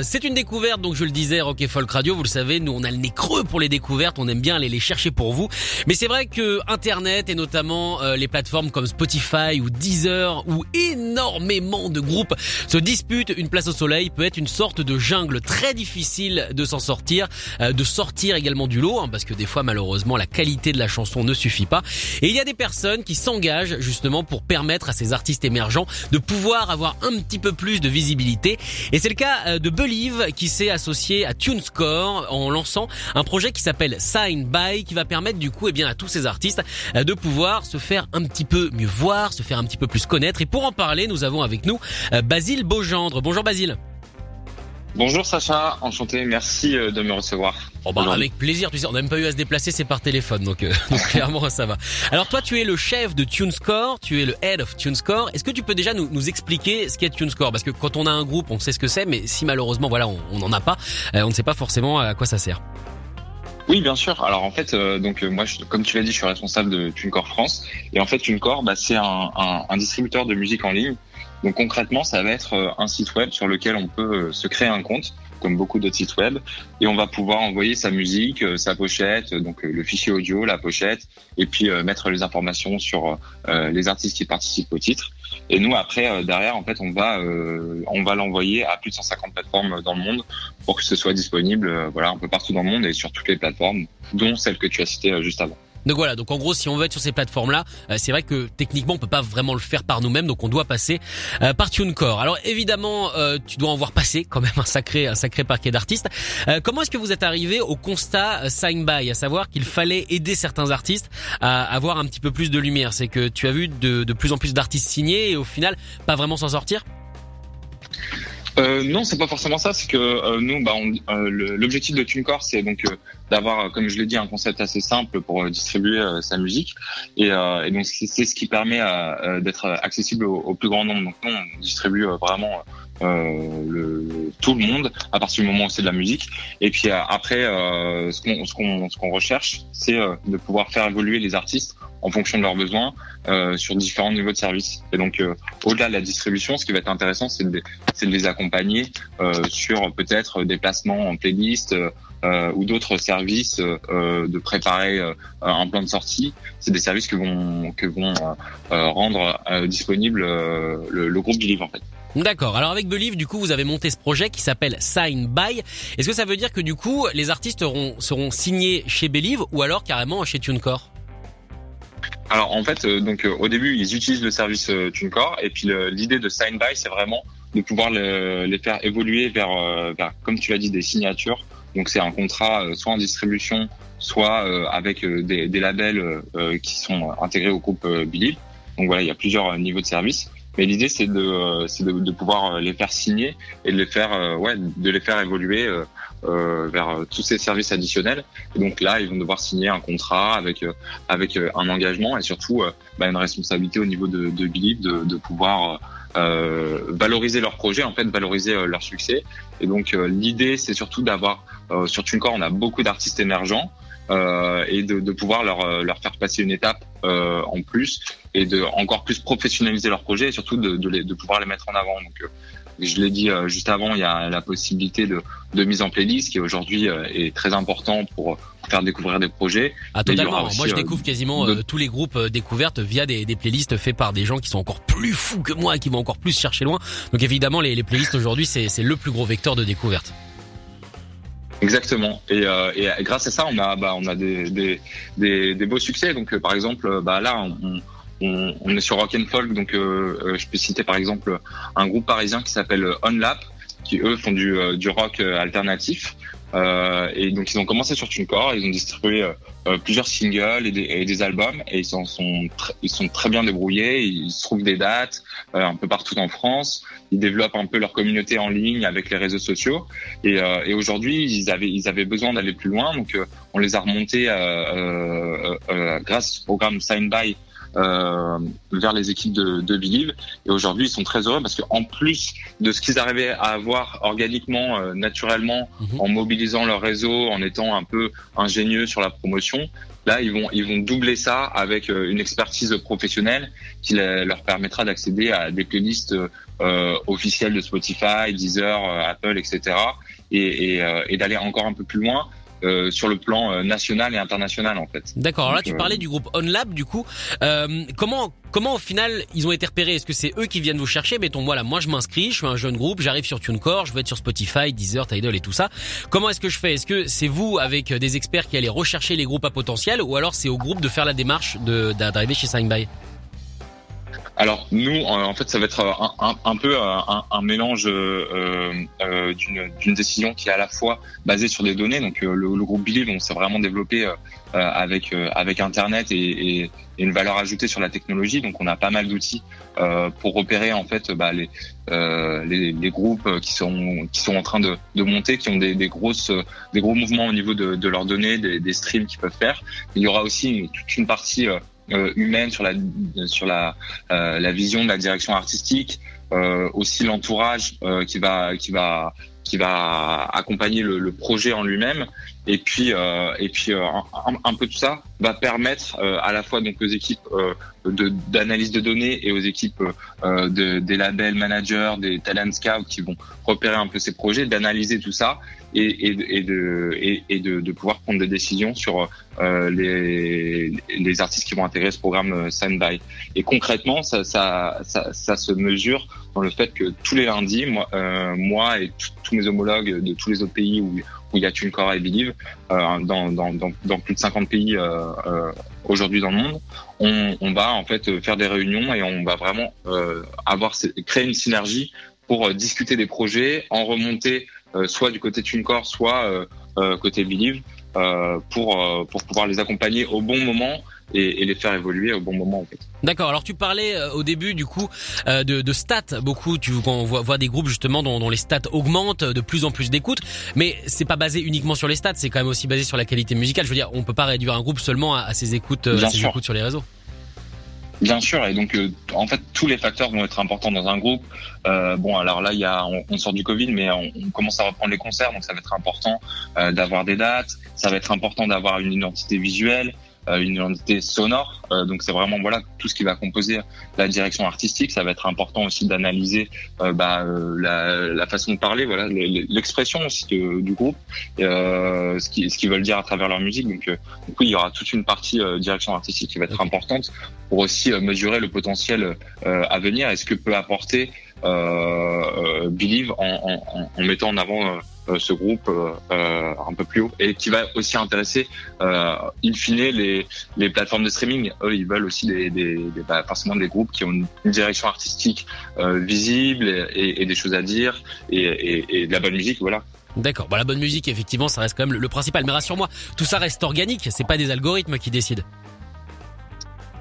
C'est une découverte, donc je le disais, Rock et Folk Radio, vous le savez, nous on a le nez creux pour les découvertes, on aime bien aller les chercher pour vous. Mais c'est vrai que Internet et notamment euh, les plateformes comme Spotify ou Deezer, où énormément de groupes se disputent une place au soleil, peut être une sorte de jungle très difficile de s'en sortir, euh, de sortir également du lot, hein, parce que des fois malheureusement la qualité de la chanson ne suffit pas. Et il y a des personnes qui s'engagent justement pour permettre à ces artistes émergents de pouvoir avoir un petit peu plus de visibilité. Et c'est le cas euh, de Believe qui s'est associé à TuneScore en lançant un projet qui s'appelle Sign By qui va permettre du coup eh bien à tous ces artistes euh, de pouvoir se faire un petit peu mieux voir, se faire un petit peu plus connaître et pour en parler, nous avons avec nous euh, Basile Beaugendre. Bonjour Basile. Bonjour Sacha, enchanté, merci euh, de me recevoir. Oh bah avec plaisir, tu sais, on n'a même pas eu à se déplacer, c'est par téléphone, donc, euh, donc clairement ça va. Alors toi tu es le chef de TuneScore, tu es le head of TuneScore. Est-ce que tu peux déjà nous, nous expliquer ce qu'est TuneScore? Parce que quand on a un groupe, on sait ce que c'est, mais si malheureusement voilà on n'en a pas, euh, on ne sait pas forcément à quoi ça sert. Oui, bien sûr. Alors en fait, donc moi, je, comme tu l'as dit, je suis responsable de TuneCore France. Et en fait, TuneCore, bah, c'est un, un, un, distributeur de musique en ligne donc concrètement, ça va être euh, un site web sur lequel on peut euh, se créer un compte, comme beaucoup d'autres sites web, et on va pouvoir envoyer sa musique, euh, sa pochette, donc le fichier audio, la pochette, et puis mettre les informations sur les artistes qui participent au titre. Et nous, après, derrière, en fait, on va on va l'envoyer à plus de 150 plateformes dans le monde pour que ce soit disponible, voilà, un peu partout dans le monde et sur toutes les plateformes, dont celle que tu as citée juste avant. Donc voilà, donc en gros, si on veut être sur ces plateformes-là, euh, c'est vrai que techniquement, on peut pas vraiment le faire par nous-mêmes, donc on doit passer euh, par TuneCore. Alors évidemment, euh, tu dois en voir passer quand même un sacré, un sacré parquet d'artistes. comment est-ce que vous êtes arrivé au constat sign by, à savoir qu'il fallait aider certains artistes à avoir un petit peu plus de lumière? C'est que tu as vu de, de plus en plus d'artistes signés et au final, pas vraiment s'en sortir? Euh, non, c'est pas forcément ça. C'est que euh, nous, bah, euh, l'objectif de TuneCore, c'est donc euh, d'avoir, comme je l'ai dit, un concept assez simple pour distribuer sa musique, et, et donc c'est ce qui permet d'être accessible au, plus grand nombre. Donc nous, on distribue vraiment euh, le, tout le monde à partir du moment où c'est de la musique. Et puis euh, après, euh, ce qu'on ce qu'on ce qu'on recherche, c'est de pouvoir faire évoluer les artistes en fonction de leurs besoins sur différents niveaux de service. Et donc au-delà de la distribution, ce qui va être intéressant, c'est de, de les accompagner sur peut-être des placements en playlist. Euh, ou d'autres services euh, de préparer un plan de sortie, c'est des services que vont que vont rendre disponible le, le, groupe du livre en fait. D'accord. Alors avec Believe, du coup, vous avez monté ce projet qui s'appelle Sign By. Est-ce que ça veut dire que du coup, les artistes seront, signés chez Believe ou alors carrément chez TuneCore? Alors en fait, euh, donc euh, au début, ils utilisent le service euh, TuneCore et puis l'idée de Sign By, c'est vraiment de pouvoir les faire évoluer vers, vers, comme tu l'as dit, des signatures. Donc c'est un contrat soit en distribution, soit avec des, des labels qui sont intégrés au groupe Believe. Donc voilà, il y a plusieurs niveaux de service. Mais l'idée, c'est de, euh, c'est de, de, pouvoir euh, les faire signer et de les faire, euh, ouais, de les faire évoluer euh, vers tous ces services additionnels. Et donc là, ils vont devoir signer un contrat avec avec un engagement et surtout bah, une responsabilité au niveau de, de de, de pouvoir euh, valoriser leur projet, en fait, valoriser leur succès. Et donc l'idée, c'est surtout d'avoir sur TuneCore, on a beaucoup d'artistes émergents euh, et de, de, pouvoir leur, leur faire passer une étape euh, en plus et de encore plus professionnaliser leur projet et surtout de, de, les, de pouvoir les mettre en avant. Donc, euh, je l'ai dit euh, juste avant, il y a la possibilité de, de mise en playlist qui aujourd'hui euh, est très important pour faire découvrir des projets. Ah totalement. Moi je découvre quasiment tous les groupes découvertes via des, des, playlists faits par des gens qui sont encore plus fous que moi et qui vont encore plus chercher loin. Donc évidemment les, les playlists aujourd'hui c'est le plus gros vecteur de découverte. Exactement. Et, euh, et, grâce à ça, on a, bah, on a des, des, des, des beaux succès. Donc, euh, par exemple, bah, là, on, on, on, est sur Rock and Folk. Donc, euh, euh, je peux citer par exemple un groupe parisien qui s'appelle Onlap, qui eux font du, du rock alternatif. Euh, et donc ils ont commencé sur TuneCore, ils ont distribué euh, euh, plusieurs singles et des, et des, albums, et ils sont, sont ils sont très bien débrouillés. Ils trouvent des dates un peu partout en France. Ils développent un peu leur communauté en ligne avec les réseaux sociaux. Et, et aujourd'hui, ils avaient ils avaient besoin d'aller plus loin, donc on les a remontés grâce au programme Sign By euh, vers les équipes de, de Believe. Et aujourd'hui, ils sont très heureux parce qu'en plus de ce qu'ils arrivaient à avoir organiquement, euh, naturellement, mhm. en mobilisant leur réseau, en étant un peu ingénieux sur la promotion, là, ils vont ils vont doubler ça avec euh, une expertise professionnelle qui leur permettra d'accéder à des playlists euh, officielles de Spotify, Deezer, Apple, etc. Et, et, et d'aller encore un peu plus loin euh, sur le plan euh, national et international en fait. D'accord. Alors là, tu parlais du groupe OnLab du coup. Euh, comment comment au final ils ont été repérés? Est-ce que c'est eux qui viennent vous chercher? Mettons voilà, moi je m'inscris, je suis un jeune groupe, j'arrive sur TuneCore, je veux être sur Spotify, Deezer, Tidal et tout ça. Comment est-ce que je fais? Est-ce que c'est vous avec des experts qui allez rechercher les groupes à potentiel ou alors c'est au groupe de faire la démarche de d'arriver chez Signby alors nous, en fait, ça va être un, un, peu un, un mélange euh, euh, d'une décision qui est à la fois basée sur des données. Donc euh, le, le, groupe Believe, on s'est vraiment développé euh, avec avec Internet et, et, une valeur ajoutée sur la technologie. Donc on a pas mal d'outils pour repérer en fait bah, les, les, les groupes qui sont qui sont en train de, de monter, qui ont des, des grosses des gros mouvements au niveau de, de leurs données, des, des streams qu'ils peuvent faire. Il y aura aussi toute une partie euh, humaine sur la sur la euh, la vision de la direction artistique, euh, aussi l'entourage qui va qui va qui va accompagner le, le projet en lui-même et puis et puis un, un, peu tout ça va permettre à la fois donc aux équipes d'analyse de, données et aux équipes de, des labels managers, des talent scouts qui vont repérer un peu ces projets, d'analyser tout ça et, et, et de, et, de, de, pouvoir prendre des décisions sur euh, les, les artistes qui vont intégrer ce programme euh, Sandby. Et concrètement, ça, ça, ça, ça, se mesure dans le fait que tous les lundis, moi, euh, moi et tous mes homologues de tous les autres pays où, où il y a TuneCore et Believe, euh, dans, plus de 50 pays euh, euh, aujourd'hui dans le monde, on, va en fait faire des réunions et on va vraiment avoir créer une synergie pour discuter des projets, en remonter euh, soit du côté TuneCore, soit euh, euh, côté Believe, pour pouvoir les accompagner au bon moment et, et, les faire évoluer au bon moment en fait. D'accord. Alors tu parlais au début du coup de, de, stats beaucoup. Tu on voit, voit des groupes justement dont, dont, les stats augmentent, de plus en plus d'écoute, mais c'est pas basé uniquement sur les stats, c'est quand même aussi basé sur la qualité musicale. Je veux dire, on peut pas réduire un groupe seulement à, à ses écoutes, à ses écoutes sur les réseaux. Bien sûr, et donc euh, en fait tous les facteurs vont être importants dans un groupe. Euh, bon, alors là, il y a, on, sort du Covid, mais on, commence à reprendre les concerts, donc ça va être important euh, d'avoir des dates, ça va être important d'avoir une identité visuelle, euh, une identité sonore. Euh, donc c'est vraiment voilà tout ce qui va composer la direction artistique. Ça va être important aussi d'analyser euh, bah, la, la, façon de parler, voilà l'expression aussi du groupe, ce qu'ils ce qu'ils veulent dire à travers leur musique. Donc du coup il y aura toute une partie direction artistique qui va être importante pour aussi mesurer le potentiel à venir et ce que peut apporter Believe en, en, en, mettant en avant euh, ce groupe euh, euh, un peu plus haut et qui va aussi intéresser in fine les, les plateformes de streaming. Eux, ils veulent aussi des, des, des bah, forcément des groupes qui ont une, direction artistique visible et, et, des choses à dire et, et, et de la bonne musique, voilà. D'accord. Bon, la bonne musique, effectivement, ça reste quand même le, principal. Mais rassure-moi, tout ça reste organique. C'est pas des algorithmes qui décident.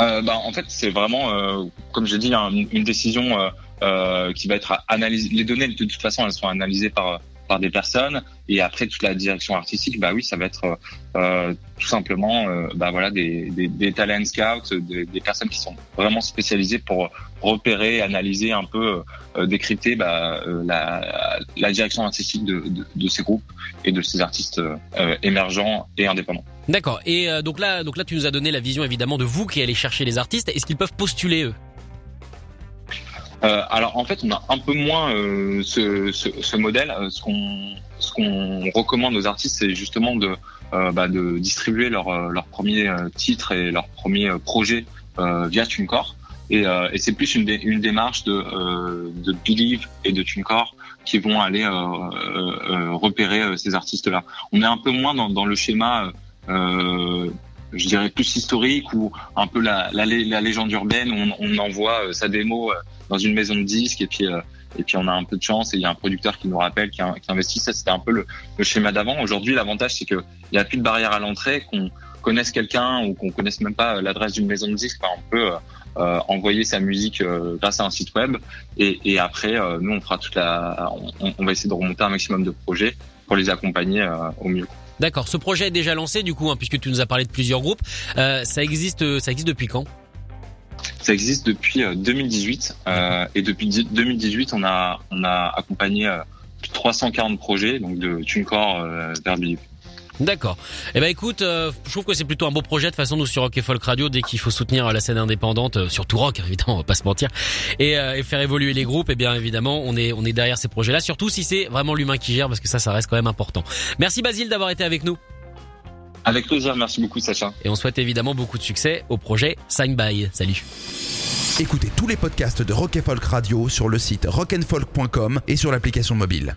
Euh, bah, en fait, c'est vraiment, euh, comme j'ai dit, une décision euh, qui va être analysée. Les données, de toute façon, elles sont analysées par par des personnes et après toute la direction artistique bah oui ça va être euh, tout simplement euh, bah voilà des, des, talent scouts des, personnes qui sont vraiment spécialisées pour repérer analyser un peu euh, décrypter bah, euh, la, la, direction artistique de, de, ces groupes et de ces artistes euh, émergents et indépendants. D'accord. Et donc là donc là tu nous as donné la vision évidemment de vous qui allez chercher les artistes. Est-ce qu'ils peuvent postuler eux? euh, alors en fait, on a un peu moins euh, ce, ce, ce, modèle. Euh, ce qu'on ce qu'on recommande aux artistes, c'est justement de euh, bah, de distribuer leur leur premier titre et leur premier projet via TuneCore. Et, et c'est plus une, une démarche de de Believe et de TuneCore qui vont aller repérer ces artistes-là. On est un peu moins dans, dans le schéma je dirais plus historique ou un peu la, la, la légende urbaine. On, on envoie sa démo dans une maison de disques et puis euh, et puis on a un peu de chance et il y a un producteur qui nous rappelle, qui, qui investit. Ça, c'était un peu le, le schéma d'avant. Aujourd'hui, l'avantage, c'est qu'il n'y a plus de barrière à l'entrée, qu'on connaisse quelqu'un ou qu'on connaisse même pas l'adresse d'une maison de disques, on peut euh, envoyer sa musique euh, grâce à un site web. Et, et après, euh, nous, on fera toute la, on, on, va essayer de remonter un maximum de projets pour les accompagner au mieux. D'accord. Ce projet est déjà lancé du coup, hein, puisque tu nous as parlé de plusieurs groupes. ça existe, ça existe depuis quand? Ça existe depuis 2018 euh, et depuis 2018 on a on a accompagné euh, 340 projets donc de TuneCore euh, vers. D'accord. Eh ben écoute, euh, je trouve que c'est plutôt un beau projet de façon nous sur Rock et Folk Radio dès qu'il faut soutenir la scène indépendante, euh, surtout rock évidemment, on va pas se mentir, et, euh, et, faire évoluer les groupes. Et eh bien évidemment, on est on est derrière ces projets-là, surtout si c'est vraiment l'humain qui gère parce que ça, ça reste quand même important. Merci Basile d'avoir été avec nous. Avec plaisir, merci beaucoup Sacha. Et on souhaite évidemment beaucoup de succès au projet Sign By. Salut. Écoutez tous les podcasts de Rock et Folk Radio sur le site rockandfolk.com et sur l'application mobile.